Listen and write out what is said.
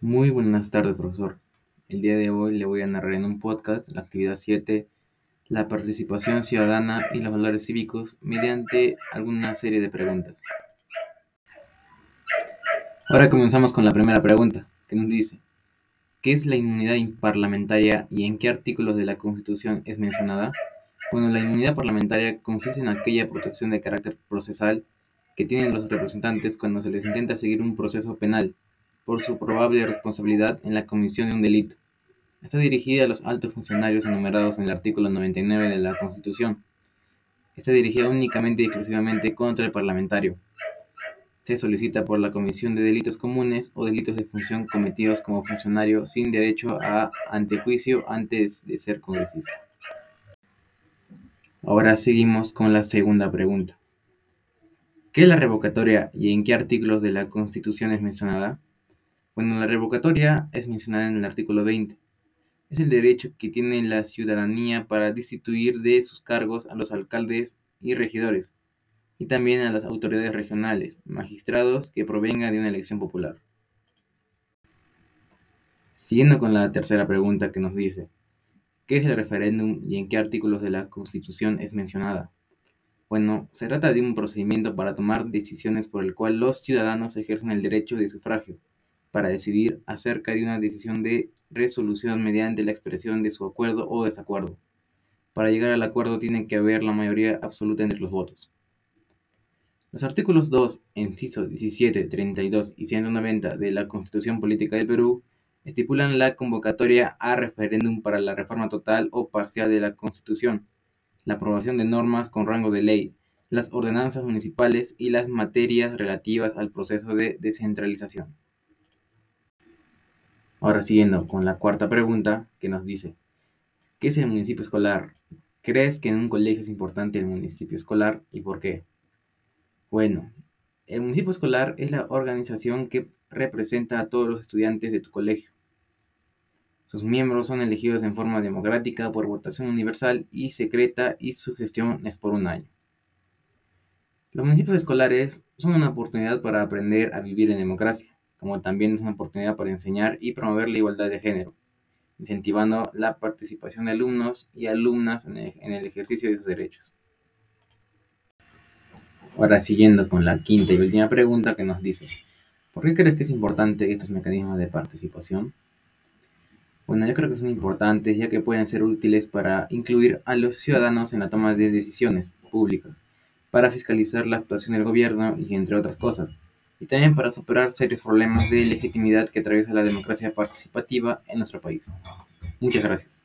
Muy buenas tardes, profesor. El día de hoy le voy a narrar en un podcast la actividad 7, la participación ciudadana y los valores cívicos mediante alguna serie de preguntas. Ahora comenzamos con la primera pregunta, que nos dice, ¿qué es la inmunidad parlamentaria y en qué artículos de la Constitución es mencionada? Bueno, la inmunidad parlamentaria consiste en aquella protección de carácter procesal que tienen los representantes cuando se les intenta seguir un proceso penal por su probable responsabilidad en la comisión de un delito. Está dirigida a los altos funcionarios enumerados en el artículo 99 de la Constitución. Está dirigida únicamente y exclusivamente contra el parlamentario. Se solicita por la comisión de delitos comunes o delitos de función cometidos como funcionario sin derecho a antejuicio antes de ser congresista. Ahora seguimos con la segunda pregunta. ¿Qué es la revocatoria y en qué artículos de la Constitución es mencionada? Bueno, la revocatoria es mencionada en el artículo 20. Es el derecho que tiene la ciudadanía para destituir de sus cargos a los alcaldes y regidores, y también a las autoridades regionales, magistrados que provengan de una elección popular. Siguiendo con la tercera pregunta que nos dice, ¿qué es el referéndum y en qué artículos de la Constitución es mencionada? Bueno, se trata de un procedimiento para tomar decisiones por el cual los ciudadanos ejercen el derecho de sufragio para decidir acerca de una decisión de resolución mediante la expresión de su acuerdo o desacuerdo. Para llegar al acuerdo tiene que haber la mayoría absoluta entre los votos. Los artículos 2, incisos 17, 32 y 190 de la Constitución Política del Perú estipulan la convocatoria a referéndum para la reforma total o parcial de la Constitución, la aprobación de normas con rango de ley, las ordenanzas municipales y las materias relativas al proceso de descentralización. Ahora siguiendo con la cuarta pregunta que nos dice, ¿qué es el municipio escolar? ¿Crees que en un colegio es importante el municipio escolar y por qué? Bueno, el municipio escolar es la organización que representa a todos los estudiantes de tu colegio. Sus miembros son elegidos en forma democrática por votación universal y secreta y su gestión es por un año. Los municipios escolares son una oportunidad para aprender a vivir en democracia como también es una oportunidad para enseñar y promover la igualdad de género, incentivando la participación de alumnos y alumnas en el, ejercicio de sus derechos. Ahora siguiendo con la quinta y última pregunta que nos dice, ¿por qué crees que es importante estos mecanismos de participación? Bueno, yo creo que son importantes ya que pueden ser útiles para incluir a los ciudadanos en la toma de decisiones públicas, para fiscalizar la actuación del gobierno y entre otras cosas y también para superar serios problemas de legitimidad que atraviesa la democracia participativa en nuestro país. Muchas gracias.